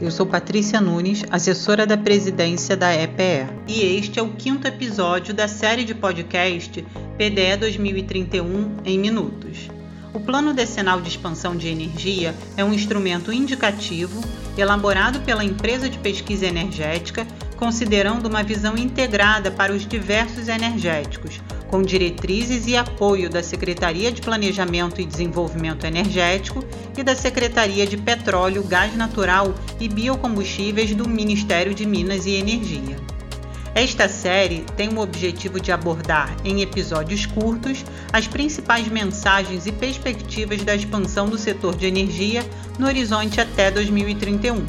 Eu sou Patrícia Nunes, assessora da presidência da EPE, e este é o quinto episódio da série de podcast PDE 2031 em Minutos. O Plano Decenal de Expansão de Energia é um instrumento indicativo elaborado pela empresa de pesquisa energética, considerando uma visão integrada para os diversos energéticos, com diretrizes e apoio da Secretaria de Planejamento e Desenvolvimento Energético e da Secretaria de Petróleo, Gás Natural e Biocombustíveis do Ministério de Minas e Energia. Esta série tem o objetivo de abordar, em episódios curtos, as principais mensagens e perspectivas da expansão do setor de energia no horizonte até 2031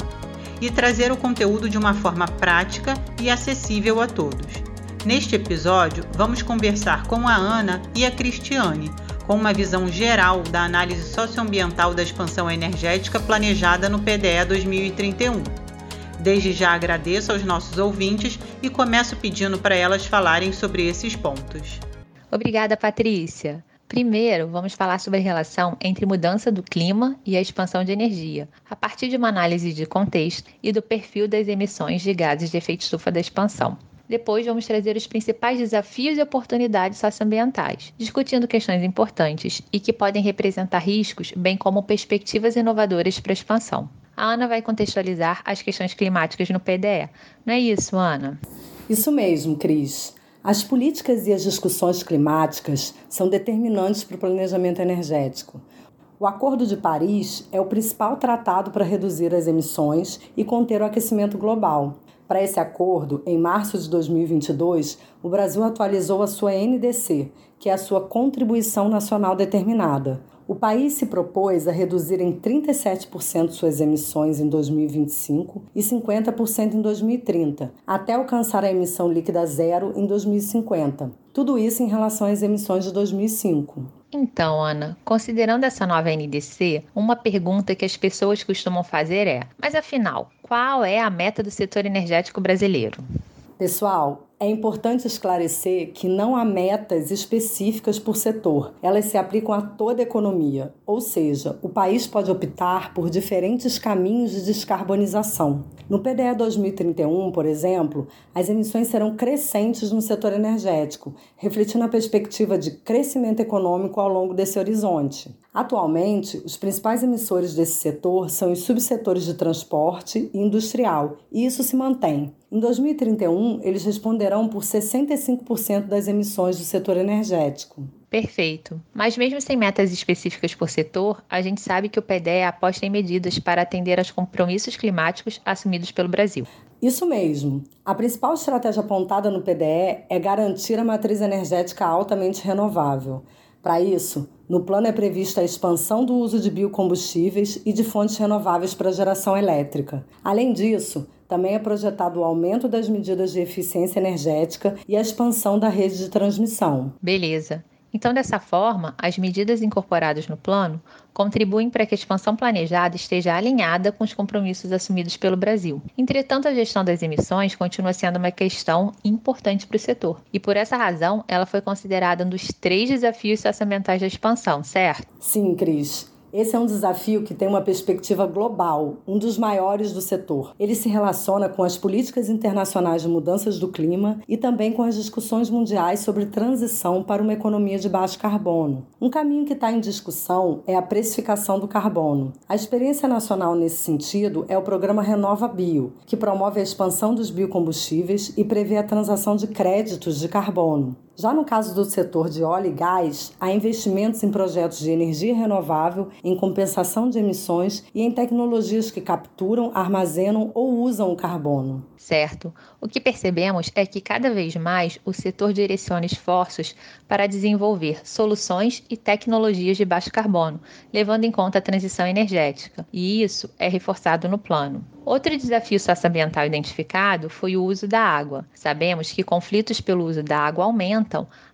e trazer o conteúdo de uma forma prática e acessível a todos. Neste episódio, vamos conversar com a Ana e a Cristiane, com uma visão geral da análise socioambiental da expansão energética planejada no PDE 2031. Desde já agradeço aos nossos ouvintes e começo pedindo para elas falarem sobre esses pontos. Obrigada, Patrícia. Primeiro, vamos falar sobre a relação entre mudança do clima e a expansão de energia, a partir de uma análise de contexto e do perfil das emissões de gases de efeito estufa da expansão. Depois, vamos trazer os principais desafios e oportunidades socioambientais, discutindo questões importantes e que podem representar riscos, bem como perspectivas inovadoras para a expansão. A Ana vai contextualizar as questões climáticas no PDE. Não é isso, Ana? Isso mesmo, Cris. As políticas e as discussões climáticas são determinantes para o planejamento energético. O Acordo de Paris é o principal tratado para reduzir as emissões e conter o aquecimento global. Para esse acordo, em março de 2022, o Brasil atualizou a sua NDC, que é a sua contribuição nacional determinada. O país se propôs a reduzir em 37% suas emissões em 2025 e 50% em 2030, até alcançar a emissão líquida zero em 2050. Tudo isso em relação às emissões de 2005. Então, Ana, considerando essa nova NDC, uma pergunta que as pessoas costumam fazer é: mas afinal, qual é a meta do setor energético brasileiro? Pessoal, é importante esclarecer que não há metas específicas por setor, elas se aplicam a toda a economia, ou seja, o país pode optar por diferentes caminhos de descarbonização. No PDE 2031, por exemplo, as emissões serão crescentes no setor energético, refletindo a perspectiva de crescimento econômico ao longo desse horizonte. Atualmente, os principais emissores desse setor são os subsetores de transporte e industrial, e isso se mantém. Em 2031, eles responderão por 65% das emissões do setor energético. Perfeito. Mas mesmo sem metas específicas por setor, a gente sabe que o PDE aposta em medidas para atender aos compromissos climáticos assumidos pelo Brasil. Isso mesmo. A principal estratégia apontada no PDE é garantir a matriz energética altamente renovável. Para isso, no plano é prevista a expansão do uso de biocombustíveis e de fontes renováveis para geração elétrica. Além disso, também é projetado o aumento das medidas de eficiência energética e a expansão da rede de transmissão. Beleza. Então, dessa forma, as medidas incorporadas no plano contribuem para que a expansão planejada esteja alinhada com os compromissos assumidos pelo Brasil. Entretanto, a gestão das emissões continua sendo uma questão importante para o setor, e por essa razão ela foi considerada um dos três desafios socioambientais da expansão, certo? Sim, Cris. Esse é um desafio que tem uma perspectiva global, um dos maiores do setor. Ele se relaciona com as políticas internacionais de mudanças do clima e também com as discussões mundiais sobre transição para uma economia de baixo carbono. Um caminho que está em discussão é a precificação do carbono. A experiência nacional nesse sentido é o programa Renova Bio, que promove a expansão dos biocombustíveis e prevê a transação de créditos de carbono. Já no caso do setor de óleo e gás, há investimentos em projetos de energia renovável, em compensação de emissões e em tecnologias que capturam, armazenam ou usam o carbono. Certo. O que percebemos é que cada vez mais o setor direciona esforços para desenvolver soluções e tecnologias de baixo carbono, levando em conta a transição energética, e isso é reforçado no plano. Outro desafio socioambiental identificado foi o uso da água. Sabemos que conflitos pelo uso da água aumentam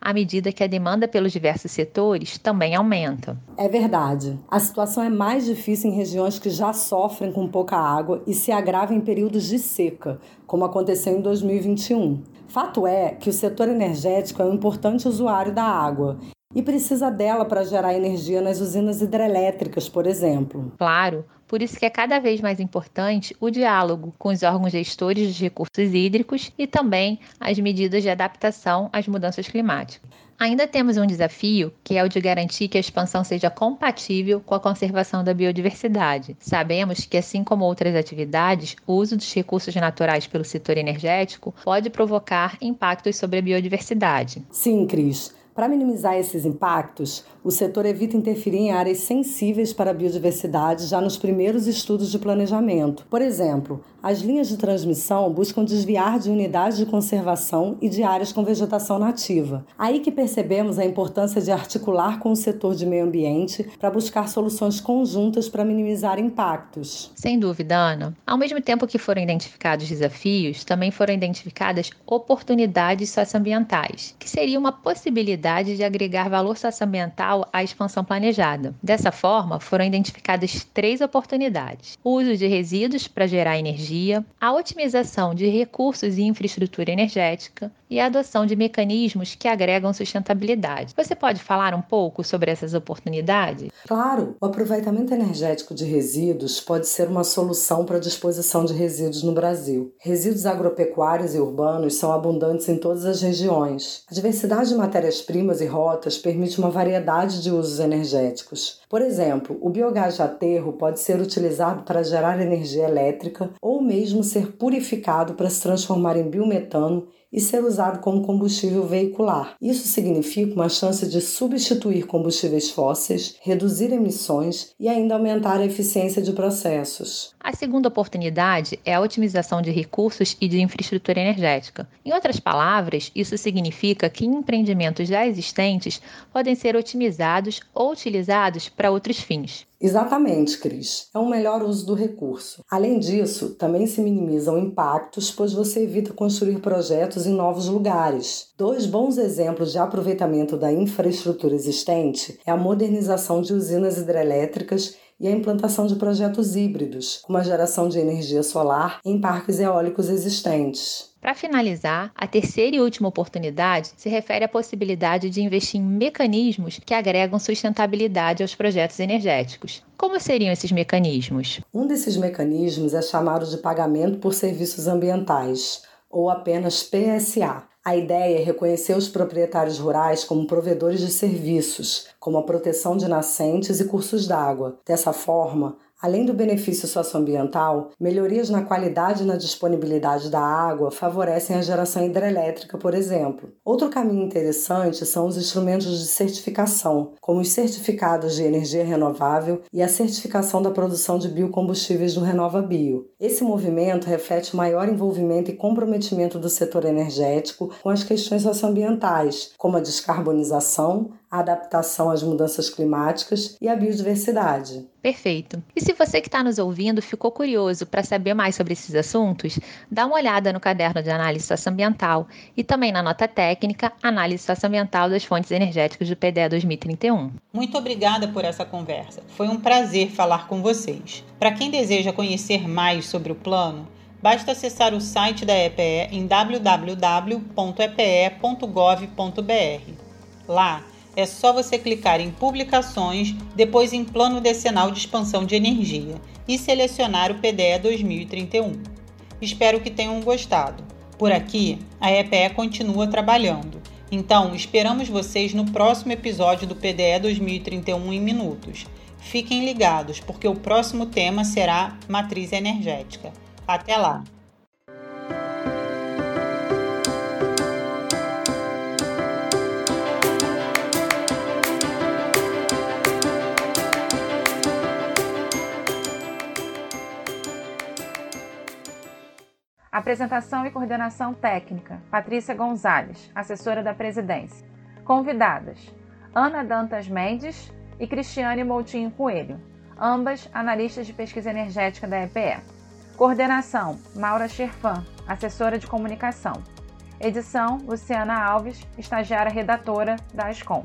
à medida que a demanda pelos diversos setores também aumenta. É verdade. A situação é mais difícil em regiões que já sofrem com pouca água e se agrava em períodos de seca, como aconteceu em 2021. Fato é que o setor energético é um importante usuário da água e precisa dela para gerar energia nas usinas hidrelétricas, por exemplo. Claro, Por isso que é cada vez mais importante o diálogo com os órgãos gestores de recursos hídricos e também as medidas de adaptação às mudanças climáticas. Ainda temos um desafio, que é o de garantir que a expansão seja compatível com a conservação da biodiversidade. Sabemos que, assim como outras atividades, o uso dos recursos naturais pelo setor energético pode provocar impactos sobre a biodiversidade. Sim, Cris. Para minimizar esses impactos, o setor evita interferir em áreas sensíveis para a biodiversidade já nos primeiros estudos de planejamento. Por exemplo, as linhas de transmissão buscam desviar de unidades de conservação e de áreas com vegetação nativa. Aí que percebemos a importância de articular com o setor de meio ambiente para buscar soluções conjuntas para minimizar impactos. Sem dúvida, Ana. Ao mesmo tempo que foram identificados desafios, também foram identificadas oportunidades socioambientais, que seria uma possibilidade de agregar valor socioambiental à expansão planejada. Dessa forma, foram identificadas três oportunidades: o uso de resíduos para gerar energia, a otimização de recursos e infraestrutura energética e a adoção de mecanismos que agregam sustentabilidade. Você pode falar um pouco sobre essas oportunidades? Claro, o aproveitamento energético de resíduos pode ser uma solução para a disposição de resíduos no Brasil. Resíduos agropecuários e urbanos são abundantes em todas as regiões. A diversidade de matérias-primas primas e rotas permite uma variedade de usos energéticos. Por exemplo, o biogás de aterro pode ser utilizado para gerar energia elétrica ou mesmo ser purificado para se transformar em biometano e ser usado como combustível veicular. Isso significa uma chance de substituir combustíveis fósseis, reduzir emissões e ainda aumentar a eficiência de processos. A segunda oportunidade é a otimização de recursos e de infraestrutura energética. Em outras palavras, isso significa que empreendimentos já existentes podem ser otimizados ou utilizados para outros fins. Exatamente, Cris. É um melhor uso do recurso. Além disso, também se minimizam impactos, pois você evita construir projetos em novos lugares. Dois bons exemplos de aproveitamento da infraestrutura existente é a modernização de usinas hidrelétricas e a implantação de projetos híbridos, como a geração de energia solar em parques eólicos existentes. Para finalizar, a terceira e última oportunidade se refere à possibilidade de investir em mecanismos que agregam sustentabilidade aos projetos energéticos. Como seriam esses mecanismos? Um desses mecanismos é chamado de pagamento por serviços ambientais, ou apenas PSA. A ideia é reconhecer os proprietários rurais como provedores de serviços, como a proteção de nascentes e cursos d'água. Dessa forma, Além do benefício socioambiental, melhorias na qualidade e na disponibilidade da água favorecem a geração hidrelétrica, por exemplo. Outro caminho interessante são os instrumentos de certificação, como os certificados de energia renovável e a certificação da produção de biocombustíveis do Renova Bio. Esse movimento reflete maior envolvimento e comprometimento do setor energético com as questões socioambientais, como a descarbonização, a adaptação às mudanças climáticas e a biodiversidade. Perfeito. E se você que está nos ouvindo ficou curioso para saber mais sobre esses assuntos, dá uma olhada no caderno de análise socioambiental e também na nota técnica Análise socioambiental das fontes energéticas do PDE 2031. Muito obrigada por essa conversa. Foi um prazer falar com vocês. Para quem deseja conhecer mais sobre o plano, basta acessar o site da EPE em www.epe.gov.br. Lá é só você clicar em Publicações, depois em Plano Decenal de Expansão de Energia e selecionar o PDE 2031. Espero que tenham gostado. Por aqui, a EPE continua trabalhando. Então, esperamos vocês no próximo episódio do PDE 2031 em minutos. Fiquem ligados, porque o próximo tema será matriz energética. Até lá! Apresentação e coordenação técnica: Patrícia Gonzalez, assessora da presidência. Convidadas: Ana Dantas Mendes e Cristiane Moutinho Coelho, ambas analistas de pesquisa energética da EPE. Coordenação: Maura Scherfan, assessora de comunicação. Edição: Luciana Alves, estagiária redatora da ASCOM.